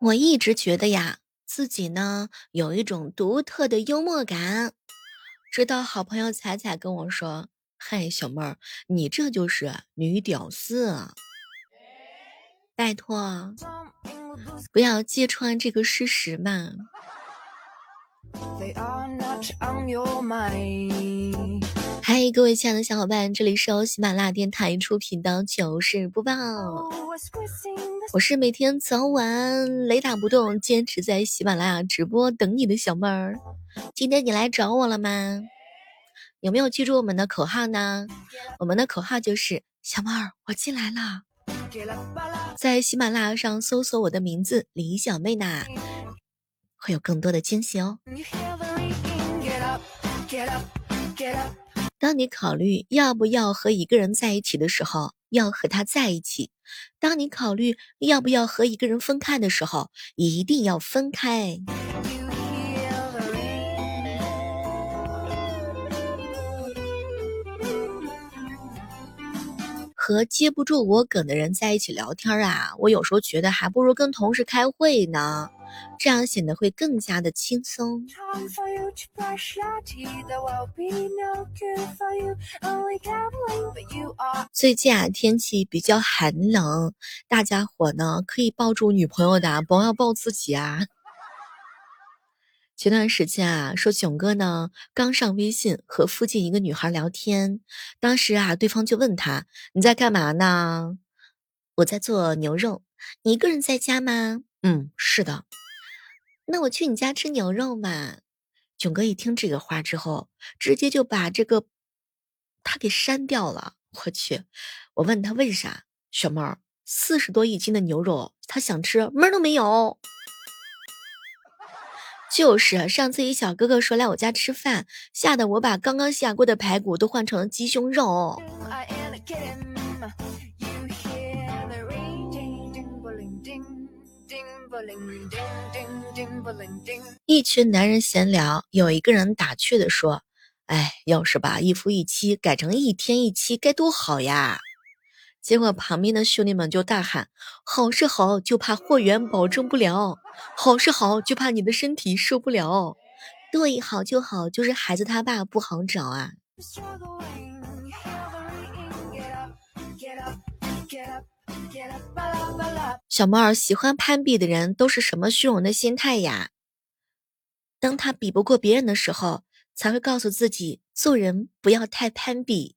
我一直觉得呀，自己呢有一种独特的幽默感，直到好朋友彩彩跟我说：“嗨，小妹儿，你这就是女屌丝啊！拜托，不要揭穿这个事实嘛。”嗨，各位亲爱的小伙伴，这里是由喜马拉雅电台出品的糗事播报，我是每天早晚雷打不动，坚持在喜马拉雅直播等你的小妹儿。今天你来找我了吗？有没有记住我们的口号呢？我们的口号就是小妹儿，我进来了。在喜马拉雅上搜索我的名字李小妹呢。会有更多的惊喜哦。当你考虑要不要和一个人在一起的时候，要和他在一起；当你考虑要不要和一个人分开的时候，一定要分开。和接不住我梗的人在一起聊天啊，我有时候觉得还不如跟同事开会呢。这样显得会更加的轻松。最近啊，天气比较寒冷，大家伙呢可以抱住女朋友的，不要抱自己啊。前段时间啊，说囧哥呢刚上微信和附近一个女孩聊天，当时啊，对方就问他你在干嘛呢？我在做牛肉。你一个人在家吗？嗯，是的。那我去你家吃牛肉嘛？囧哥一听这个话之后，直接就把这个他给删掉了。我去，我问他为啥？小妹儿，四十多一斤的牛肉，他想吃，门都没有。就是上次一小哥哥说来我家吃饭，吓得我把刚刚下锅的排骨都换成了鸡胸肉。一群男人闲聊，有一个人打趣的说：“哎，要是把一夫一妻改成一天一妻，该多好呀！”结果旁边的兄弟们就大喊：“好是好，就怕货源保证不了；好是好，就怕你的身体受不了。对，好就好，就是孩子他爸不好找啊。”小猫儿喜欢攀比的人都是什么虚荣的心态呀？当他比不过别人的时候，才会告诉自己做人不要太攀比。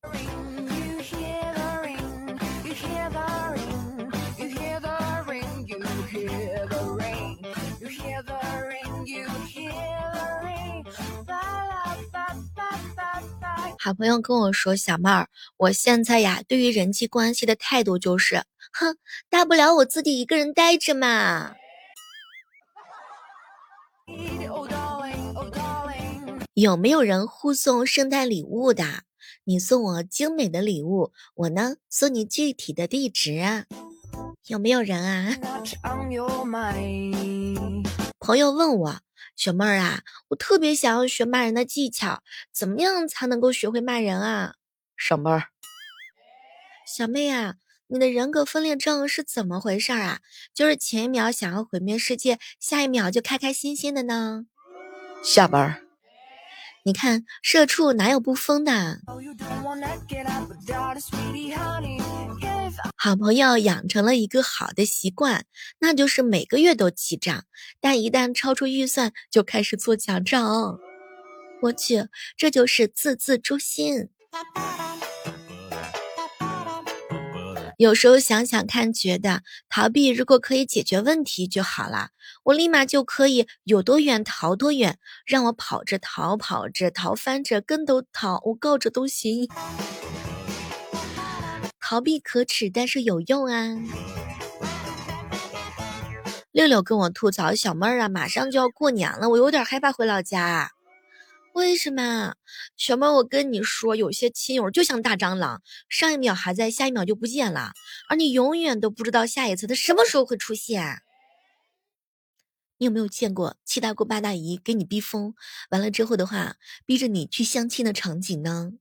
好朋友跟我说：“小妹儿，我现在呀，对于人际关系的态度就是，哼，大不了我自己一个人待着嘛。有没有人互送圣诞礼物的？你送我精美的礼物，我呢送你具体的地址啊？有没有人啊？朋友问我。”小妹儿啊，我特别想要学骂人的技巧，怎么样才能够学会骂人啊？小妹儿，小妹啊，你的人格分裂症是怎么回事啊？就是前一秒想要毁灭世界，下一秒就开开心心的呢？下班。你看，社畜哪有不疯的？好朋友养成了一个好的习惯，那就是每个月都记账，但一旦超出预算，就开始做假账。我去，这就是字字诛心。有时候想想看，觉得逃避如果可以解决问题就好了，我立马就可以有多远逃多远，让我跑着逃，跑着逃，翻着跟头逃，我告着都行。逃避可耻，但是有用啊！六六跟我吐槽，小妹儿啊，马上就要过年了，我有点害怕回老家。为什么，小妹？我跟你说，有些亲友就像大蟑螂，上一秒还在，下一秒就不见了，而你永远都不知道下一次他什么时候会出现。你有没有见过七大姑八大姨给你逼疯，完了之后的话，逼着你去相亲的场景呢？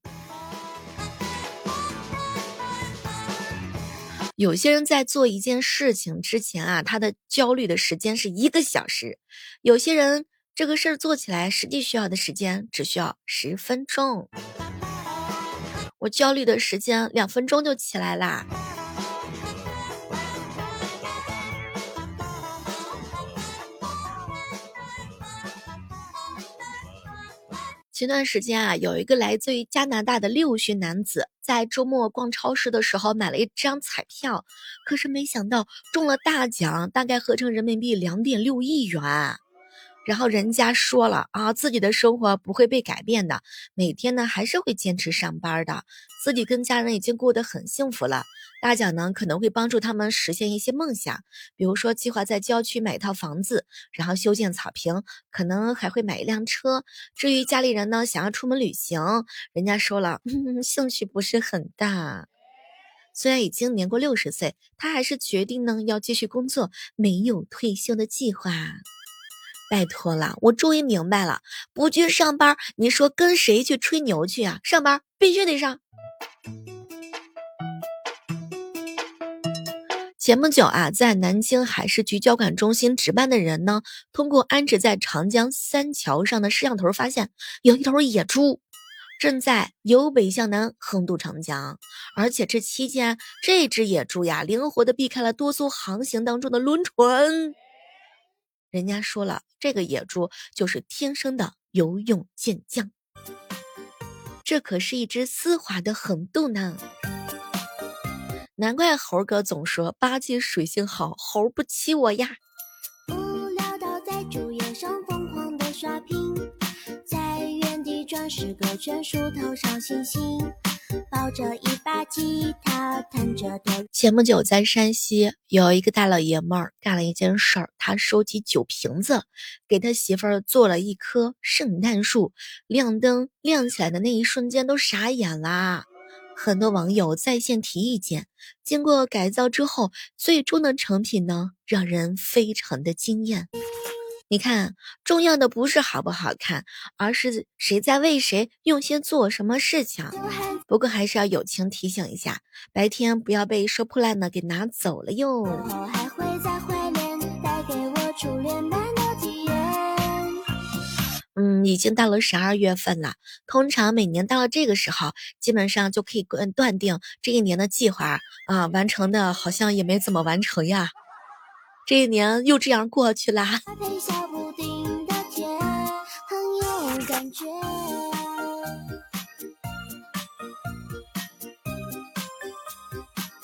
有些人在做一件事情之前啊，他的焦虑的时间是一个小时；有些人这个事儿做起来实际需要的时间只需要十分钟。我焦虑的时间两分钟就起来啦。前段时间啊，有一个来自于加拿大的六旬男子，在周末逛超市的时候买了一张彩票，可是没想到中了大奖，大概合成人民币两点六亿元。然后人家说了啊，自己的生活不会被改变的，每天呢还是会坚持上班的，自己跟家人已经过得很幸福了。大奖呢可能会帮助他们实现一些梦想，比如说计划在郊区买一套房子，然后修建草坪，可能还会买一辆车。至于家里人呢，想要出门旅行，人家说了，兴趣不是很大。虽然已经年过六十岁，他还是决定呢要继续工作，没有退休的计划。拜托了，我终于明白了，不去上班，你说跟谁去吹牛去啊？上班必须得上。前不久啊，在南京海事局交管中心值班的人呢，通过安置在长江三桥上的摄像头，发现有一头野猪正在由北向南横渡长江，而且这期间，这只野猪呀，灵活的避开了多艘航行当中的轮船。人家说了，这个野猪就是天生的游泳健将，这可是一只丝滑的横渡呢。难怪猴哥总说八戒水性好，猴不欺我呀。无聊到在主页上疯狂的刷屏，在原地转十个圈，数头上星星。抱着一把吉他，弹着的。前不久在山西，有一个大老爷们儿干了一件事儿，他收集酒瓶子，给他媳妇儿做了一棵圣诞树。亮灯亮起来的那一瞬间，都傻眼啦！很多网友在线提意见。经过改造之后，最终的成品呢，让人非常的惊艳。你看，重要的不是好不好看，而是谁在为谁用心做什么事情。不过还是要友情提醒一下，白天不要被收破烂的给拿走了哟。嗯，已经到了十二月份了，通常每年到了这个时候，基本上就可以断断定这一年的计划啊，完成的好像也没怎么完成呀。这一年又这样过去了。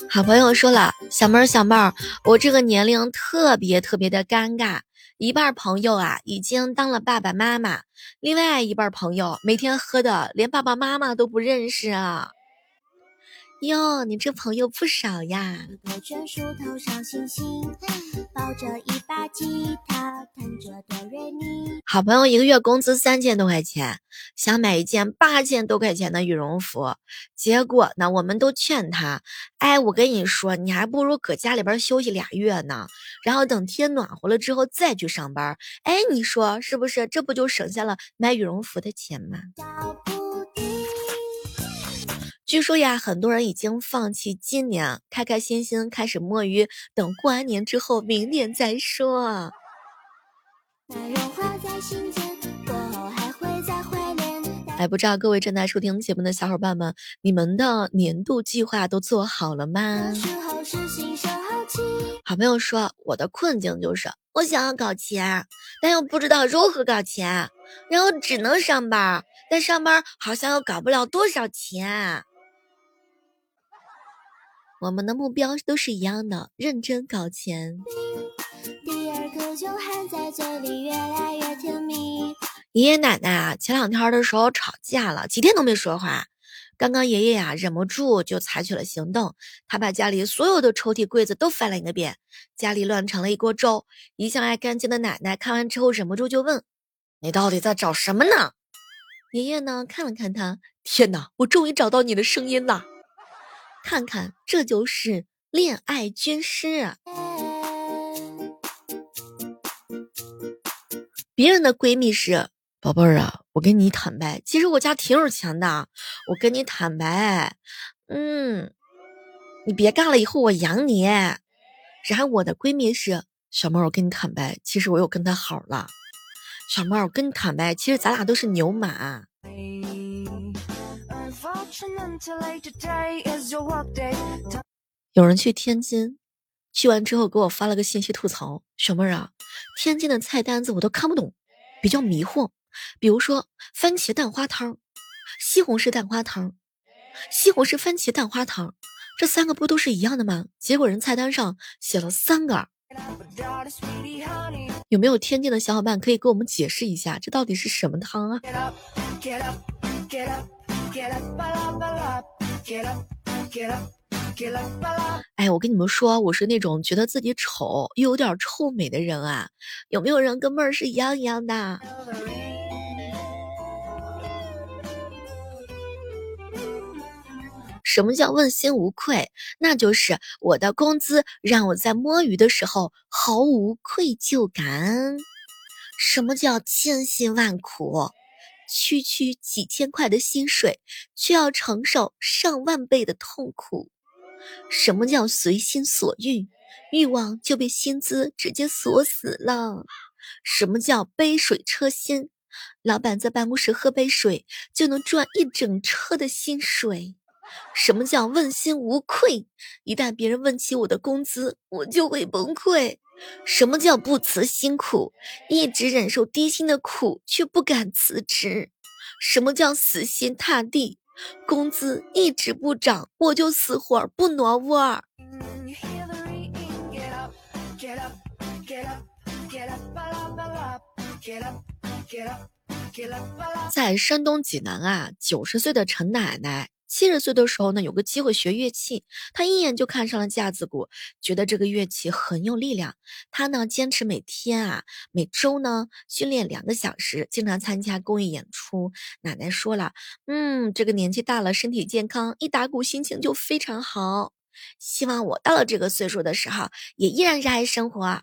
好朋友说了，小妹儿小妹儿，我这个年龄特别特别的尴尬，一半朋友啊已经当了爸爸妈妈，另外一半朋友每天喝的连爸爸妈妈都不认识啊。哟，你这朋友不少呀！好朋友一个月工资三千多块钱，想买一件八千多块钱的羽绒服，结果呢，我们都劝他，哎，我跟你说，你还不如搁家里边休息俩月呢，然后等天暖和了之后再去上班。哎，你说是不是？这不就省下了买羽绒服的钱吗？据说呀，很多人已经放弃今年，开开心心开始摸鱼，等过完年之后，明年再说。哎，不知道各位正在收听节目的小伙伴们，你们的年度计划都做好了吗？好朋友说，我的困境就是我想要搞钱，但又不知道如何搞钱，然后只能上班，但上班好像又搞不了多少钱。我们的目标都是一样的，认真搞钱。第二个就含在嘴里，越来越甜蜜爷爷奶奶啊，前两天的时候吵架了，几天都没说话。刚刚爷爷呀忍不住就采取了行动，他把家里所有的抽屉柜子都翻了一个遍，家里乱成了一锅粥。一向爱干净的奶奶看完之后忍不住就问：“你到底在找什么呢？”爷爷呢看了看他，天哪，我终于找到你的声音了。看看，这就是恋爱军师。别人的闺蜜是宝贝儿啊，我跟你坦白，其实我家挺有钱的。我跟你坦白，嗯，你别干了，以后我养你。然后我的闺蜜是小妹儿，我跟你坦白，其实我有跟他好了。小妹儿，我跟你坦白，其实咱俩都是牛马。有人去天津，去完之后给我发了个信息吐槽：小妹儿啊，天津的菜单子我都看不懂，比较迷惑。比如说番茄蛋花汤、西红柿蛋花汤、西红柿番茄蛋花汤。这三个不都是一样的吗？结果人菜单上写了三个，有没有天津的小伙伴可以给我们解释一下，这到底是什么汤啊？哎，我跟你们说，我是那种觉得自己丑又有点臭美的人啊，有没有人跟妹儿是一样一样的？什么叫问心无愧？那就是我的工资让我在摸鱼的时候毫无愧疚感。什么叫千辛万苦？区区几千块的薪水，却要承受上万倍的痛苦。什么叫随心所欲？欲望就被薪资直接锁死了。什么叫杯水车薪？老板在办公室喝杯水就能赚一整车的薪水。什么叫问心无愧？一旦别人问起我的工资，我就会崩溃。什么叫不辞辛苦？一直忍受低薪的苦，却不敢辞职。什么叫死心塌地？工资一直不涨，我就死活不挪窝儿。在山东济南啊，九十岁的陈奶奶。七十岁的时候呢，有个机会学乐器，他一眼就看上了架子鼓，觉得这个乐器很有力量。他呢，坚持每天啊，每周呢训练两个小时，经常参加公益演出。奶奶说了，嗯，这个年纪大了，身体健康，一打鼓心情就非常好。希望我到了这个岁数的时候，也依然热爱生活。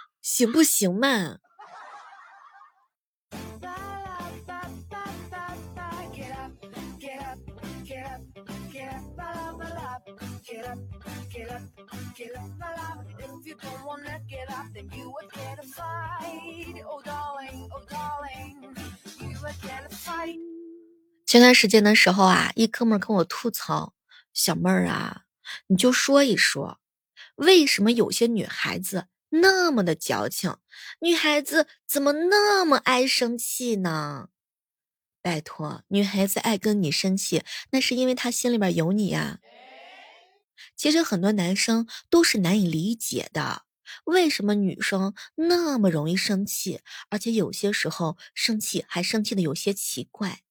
行不行嘛？前段时间的时候啊，一哥们跟我吐槽：“小妹儿啊，你就说一说，为什么有些女孩子？”那么的矫情，女孩子怎么那么爱生气呢？拜托，女孩子爱跟你生气，那是因为她心里边有你呀。其实很多男生都是难以理解的，为什么女生那么容易生气，而且有些时候生气还生气的有些奇怪。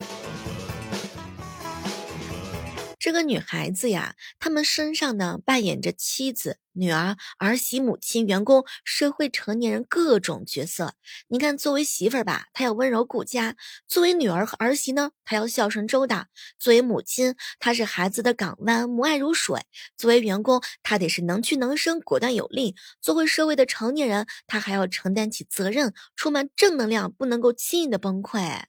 这个女孩子呀，她们身上呢扮演着妻子、女儿、儿媳、母亲、员工、社会成年人各种角色。你看，作为媳妇儿吧，她要温柔顾家；作为女儿和儿媳呢，她要孝顺周到；作为母亲，她是孩子的港湾，母爱如水；作为员工，她得是能屈能伸，果断有力；作为社会的成年人，她还要承担起责任，充满正能量，不能够轻易的崩溃。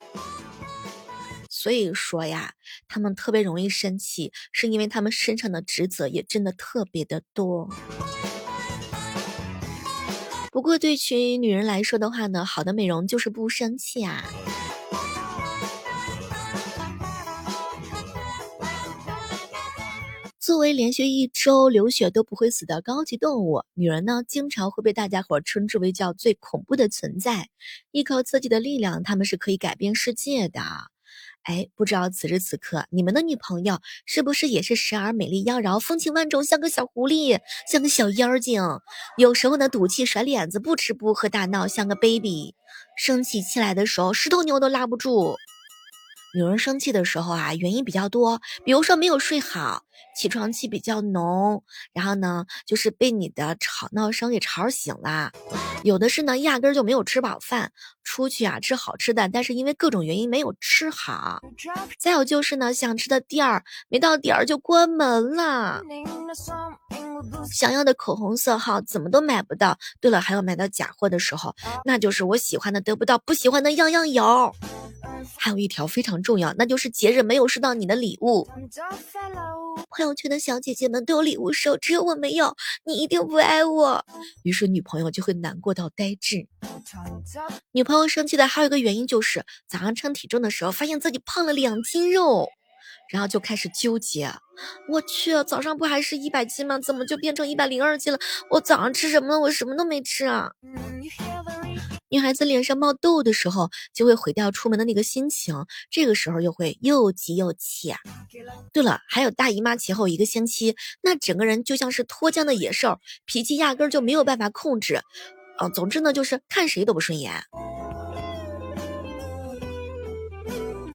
所以说呀，他们特别容易生气，是因为他们身上的职责也真的特别的多。不过对于女人来说的话呢，好的美容就是不生气啊。作为连续一周流血都不会死的高级动物，女人呢，经常会被大家伙称之为叫最恐怖的存在。依靠自己的力量，他们是可以改变世界的。哎，不知道此时此刻你们的女朋友是不是也是时而美丽妖娆、风情万种，像个小狐狸，像个小妖精？有时候呢，赌气甩脸子，不吃不喝大闹，像个 baby。生起气来的时候，石头牛都拉不住。女人生气的时候啊，原因比较多，比如说没有睡好，起床气比较浓，然后呢，就是被你的吵闹声给吵醒了。有的是呢，压根儿就没有吃饱饭，出去啊吃好吃的，但是因为各种原因没有吃好。再有就是呢，想吃的店儿没到点儿就关门了。想要的口红色号怎么都买不到。对了，还有买到假货的时候，那就是我喜欢的得不到，不喜欢的样样有。还有一条非常重要，那就是节日没有收到你的礼物。朋友圈的小姐姐们都有礼物收，只有我没有，你一定不爱我。于是女朋友就会难过到呆滞。女朋友生气的还有一个原因就是早上称体重的时候，发现自己胖了两斤肉，然后就开始纠结。我去，早上不还是一百斤吗？怎么就变成一百零二斤了？我早上吃什么了？我什么都没吃啊。女孩子脸上冒痘的时候，就会毁掉出门的那个心情，这个时候又会又急又气。对了，还有大姨妈前后一个星期，那整个人就像是脱缰的野兽，脾气压根就没有办法控制。嗯，总之呢，就是看谁都不顺眼。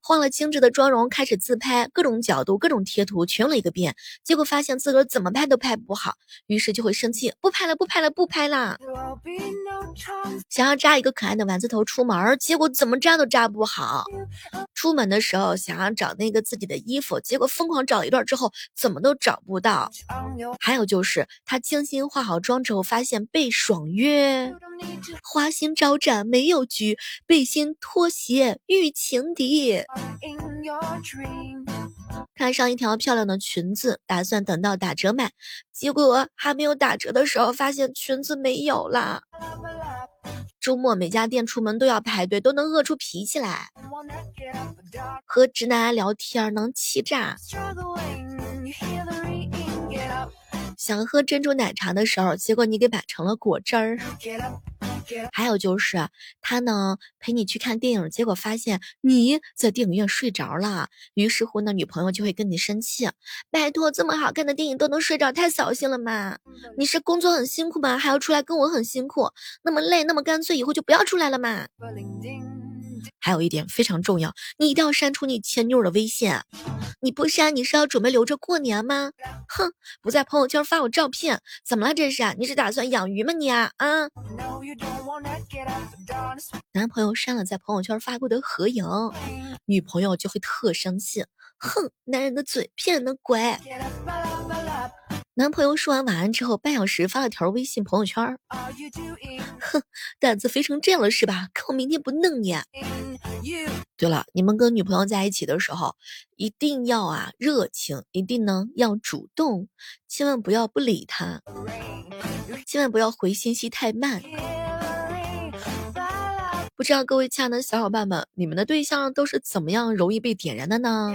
换了精致的妆容，开始自拍，各种角度、各种贴图全用了一个遍，结果发现自个儿怎么拍都拍不好，于是就会生气，不拍了，不拍了，不拍啦。想要扎一个可爱的丸子头出门，结果怎么扎都扎不好。出门的时候想要找那个自己的衣服，结果疯狂找一段之后，怎么都找不到。还有就是他精心化好妆之后，发现被爽约，花心招展没有局，背心拖鞋遇情敌。看上一条漂亮的裙子，打算等到打折买，结果还没有打折的时候，发现裙子没有了。周末每家店出门都要排队，都能饿出脾气来。和直男聊天能气炸。想喝珍珠奶茶的时候，结果你给买成了果汁儿。还有就是他呢陪你去看电影，结果发现你在电影院睡着了，于是乎呢女朋友就会跟你生气。拜托，这么好看的电影都能睡着，太扫兴了嘛！你是工作很辛苦吗？还要出来跟我很辛苦，那么累，那么干脆以后就不要出来了嘛。还有一点非常重要，你一定要删除你前女友的微信。你不删，你是要准备留着过年吗？哼，不在朋友圈发我照片，怎么了这是？你是打算养鱼吗你啊？啊！男朋友删了在朋友圈发过的合影，女朋友就会特生气。哼，男人的嘴骗人的鬼。男朋友说完晚安之后，半小时发了条微信朋友圈哼，胆子肥成这样了是吧？看我明天不弄你！对了，你们跟女朋友在一起的时候，一定要啊热情，一定呢要主动，千万不要不理他，千万不要回信息太慢。不知道各位亲爱的小伙伴们，你们的对象都是怎么样容易被点燃的呢？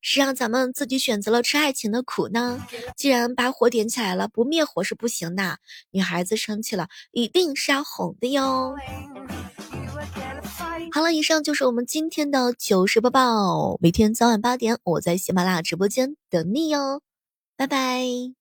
是让咱们自己选择了吃爱情的苦呢？既然把火点起来了，不灭火是不行的。女孩子生气了，一定是要哄的哟。好了，以上就是我们今天的糗事播报。每天早晚八点，我在喜马拉雅直播间等你哟，拜拜。